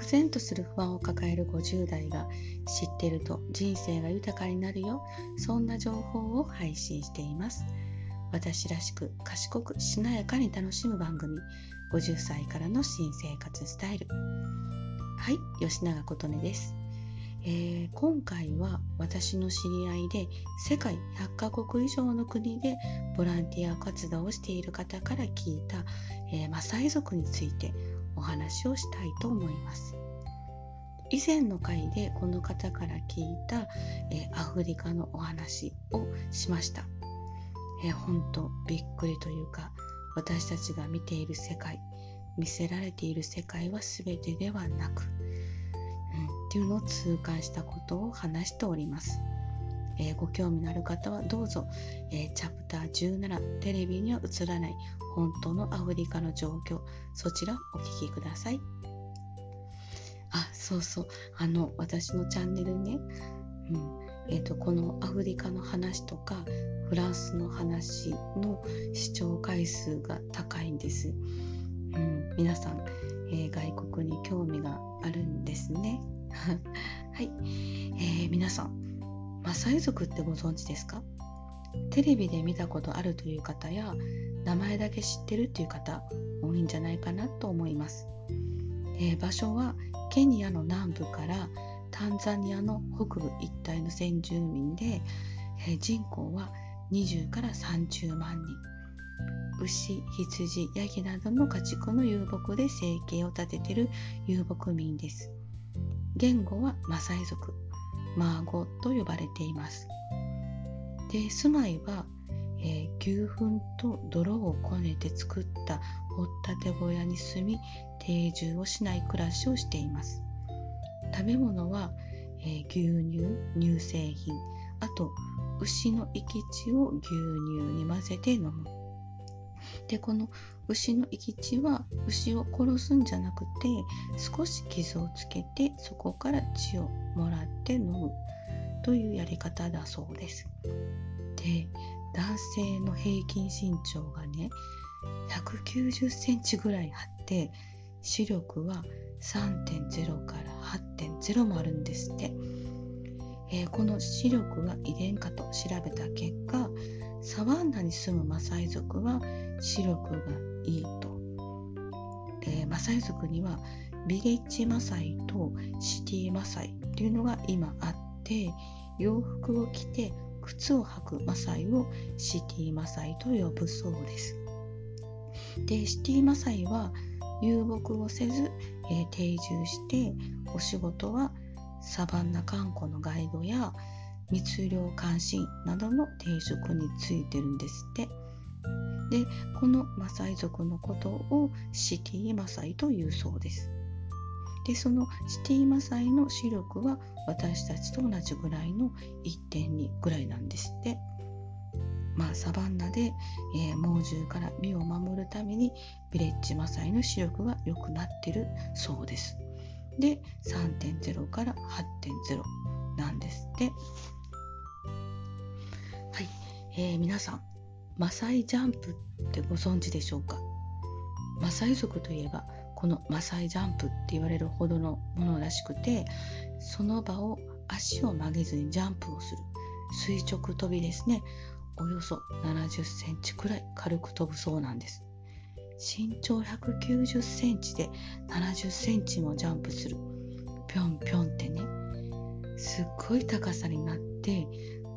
漠然とする不安を抱える50代が知ってると人生が豊かになるよ。そんな情報を配信しています。私らしく賢くしなやかに楽しむ番組。50歳からの新生活スタイル。はい吉永琴音です。えー、今回は私の知り合いで世界100カ国以上の国でボランティア活動をしている方から聞いた、えー、マサイ族についてお話をしたいと思います。以前の回でこの方から聞いた、え、アフリカのお話をしました。えー、本当びっくりというか私たちが見ている世界見せられている世界は全てではなくっていうのを痛感したことを話しております。えー、ご興味のある方はどうぞ、えー、チャプター17テレビには映らない本当のアフリカの状況そちらをお聞きください。あ、そうそう。あの、私のチャンネルね、うんえーと、このアフリカの話とかフランスの話の視聴回数が高いんです。うん、皆さん、えー、外国に興味があるんですね。はい、えー、皆さんマサイ族ってご存知ですか？テレビで見たことあるという方や名前だけ知ってるっていう方多いんじゃないかなと思います、えー、場所はケニアの南部からタンザニアの北部一帯の先住民で、えー、人口は20から30万人。牛、羊、ヤギなどの家畜の遊牧で生計を立てている遊牧民です。言語はマサイ族、マーゴと呼ばれています。で、住まいは、えー、牛糞と泥をこねて作った掘ったて小屋に住み、定住をしない暮らしをしています。食べ物は、えー、牛乳、乳製品、あと牛の生き血を牛乳に混ぜて飲む。でこの牛の生き血は牛を殺すんじゃなくて少し傷をつけてそこから血をもらって飲むというやり方だそうです。で男性の平均身長がね190センチぐらいあって視力は3.0から8.0もあるんですって、えー、この視力は遺伝かと調べた結果サバンナに住むマサイ族は視力がいいと。でマサイ族にはビレッジマサイとシティマサイっていうのが今あって洋服を着て靴を履くマサイをシティマサイと呼ぶそうです。でシティマサイは遊牧をせず、えー、定住してお仕事はサバンナ観光のガイドや密漁監視などの定職についてるんですって。で、このマサイ族のことをシティマサイというそうです。で、そのシティマサイの視力は私たちと同じぐらいの1.2ぐらいなんですって。まあ、サバンナで、えー、猛獣から身を守るためにビレッジマサイの視力が良くなってるそうです。で、3.0から8.0なんですって。はい、えー、皆さんマサイジャンプってご存知でしょうか？マサイ族といえばこのマサイジャンプって言われるほどのものらしくてその場を足を曲げずにジャンプをする。垂直跳びですね。およそ70センチくらい軽く飛ぶそうなんです。身長190センチで70センチもジャンプするぴょんぴょんってねすっごい高さになって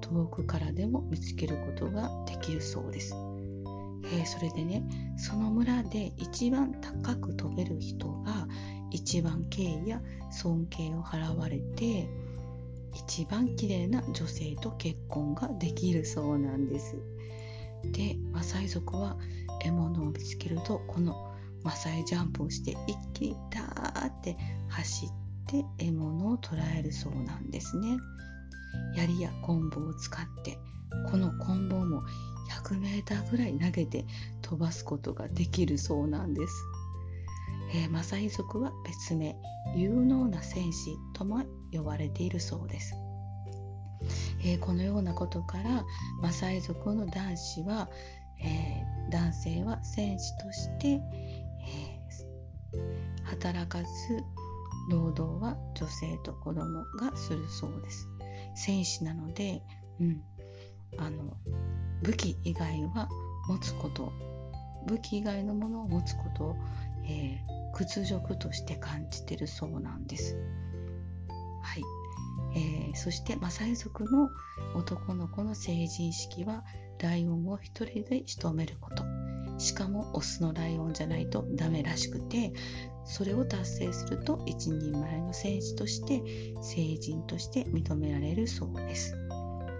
遠くからでも見つけることができるそうです。えー、それでねその村で一番高く飛べる人が一番敬意や尊敬を払われて一番綺麗な女性と結婚ができるそうなんです。でマサイ族は獲物を見つけるとこのマサイジャンプをして一気にダーって走って獲物を捕らえるそうなんですね。槍や棍棒を使ってこの棍棒も 100m ぐらい投げて飛ばすことができるそうなんです。えー、マサイ族は別名有能な戦士とも呼ばれているそうです。えー、このようなことからマサイ族の男子は、えー、男性は戦士として、えー、働かず労働は女性と子供がするそうです。戦士なので、うん、あの武器以外は持つこと武器以外のものを持つことを、えー、屈辱として感じてるそうなんです。はい、えー、そしてマサイ族の男の子の成人式はライオンを一人で仕留めることしかもオスのライオンじゃないとダメらしくてそれを達成すると一人前の戦士として成人として認められるそうです。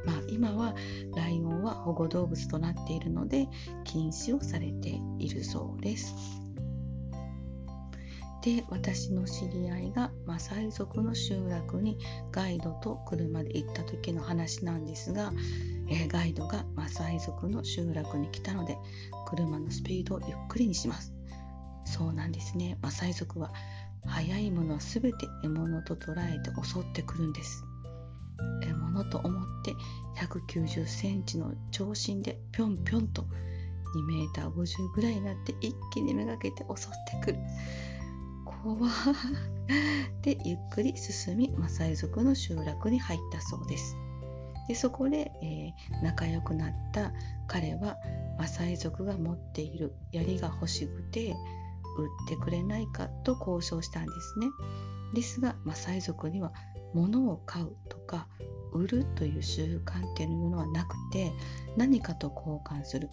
まあ、今はライオンは保護動物となっているので禁止をされているそうです。で私の知り合いがマサイ族の集落にガイドと車で行った時の話なんですが、えー、ガイドがマサイ族の集落に来たので車のスピードをゆっくりにします。そうなんですね。マサイ族は速いものは全て獲物と捉えて襲ってくるんです。獲物と思って190センチの長身でぴょんぴょんと2メーター50ぐらいになって一気にめがけて襲ってくる。怖。でゆっくり進みマサイ族の集落に入ったそうです。でそこで、えー、仲良くなった彼はマサイ族が持っている槍が欲しくて売ってくれないかと交渉したんですね。ですがマサイ族には物を買うとか売るという習慣っていうのはなくて何かと交換する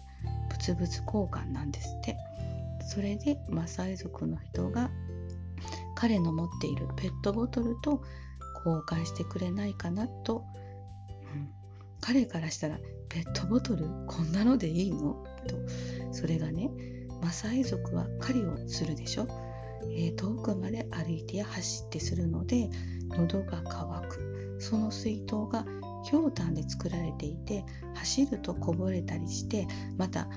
物々交換なんですって。それでマサイ族の人が彼の持っているペットボトルと交換してくれないかなと、うん、彼からしたらペットボトルこんなのでいいの？と。それがねマサイ族は狩りをするでしょ、えー、遠くまで歩いてや走ってするので喉が渇く。その水筒がひょうたんで作られていて走るとこぼれたりしてまた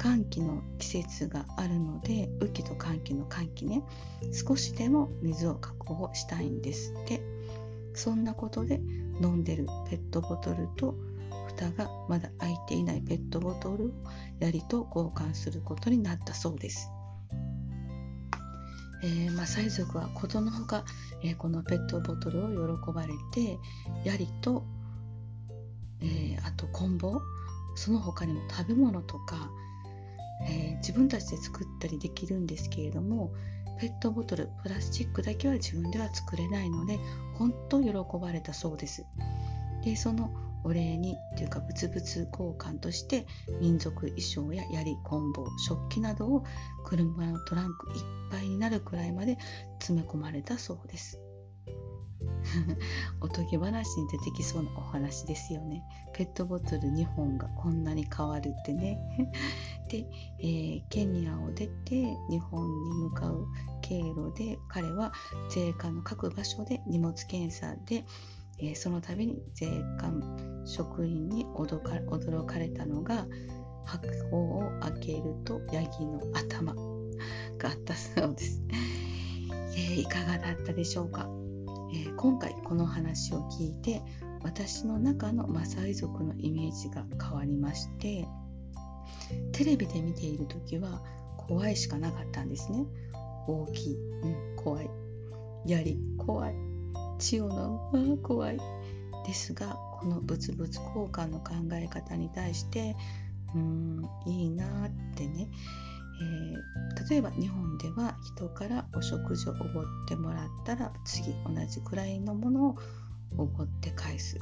寒気の季節があるので雨季と寒気の寒気ね少しでも水を確保したいんですってそんなことで飲んでるペットボトルと蓋がまだ開いていないペットボトルを槍と交換することになったそうです。えー、マサイ族はことのほか、えー、このペットボトルを喜ばれて槍と、えー、あと棍棒その他にも食べ物とかえー、自分たちで作ったりできるんですけれどもペットボトルプラスチックだけは自分では作れないので本当喜ばれたそうです。でそのお礼にというか物々交換として民族衣装や槍棍棒食器などを車のトランクいっぱいになるくらいまで詰め込まれたそうです。おとぎ話に出てきそうなお話ですよね。ペットボトル2本がこんなに変わるってね。で、えー、ケニアを出て日本に向かう経路で彼は税関の各場所で荷物検査で、えー、その度に税関職員に驚か驚かれたのが箱を開けるとヤギの頭があったそうです。えー、いかがだったでしょうか、今回この話を聞いて私の中のマサイ族のイメージが変わりましてテレビで見ている時は怖いしかなかったんですね。大きい、うん、怖い。槍怖い。血を飲む怖い。ですがこの物々交換の考え方に対してうーんいいなってねえー、例えば日本では人からお食事をおごってもらったら次同じくらいのものをおごって返す、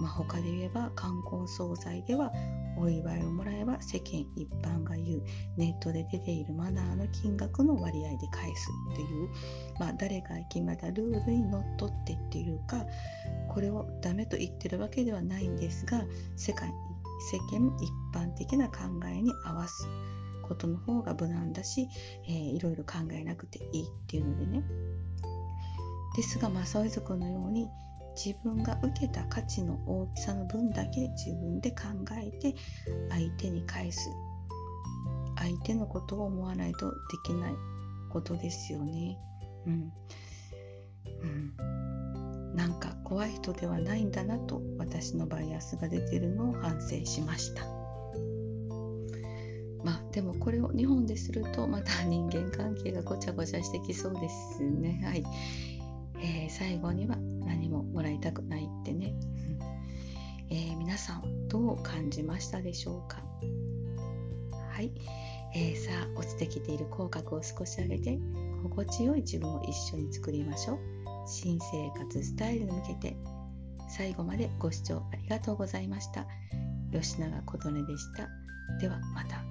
まあ、他で言えば冠婚葬祭ではお祝いをもらえば世間一般が言うネットで出ているマナーの金額の割合で返すという、まあ、誰が決めたルールにのっとってっていうかこれをダメと言ってるわけではないんですが世界世間一般的な考えに合わす。ことの方が無難だし、えー、いろいろ考えなくていいっていうのでね。ですが正イ族のように自分が受けた価値の大きさの分だけ自分で考えて相手に返す相手のことを思わないとできないことですよね。うん、うん、なんか怖い人ではないんだなと私のバイアスが出てるのを反省しました。まあでもこれを日本でするとまた人間関係がごちゃごちゃしてきそうですね。はい。えー、最後には何ももらいたくないってね。えー、皆さんどう感じましたでしょうか？はい、えー、さあ落ちてきている口角を少し上げて心地よい自分を一緒に作りましょう。新生活スタイルに向けて。最後までご視聴ありがとうございました。吉永琴音でした。ではまた。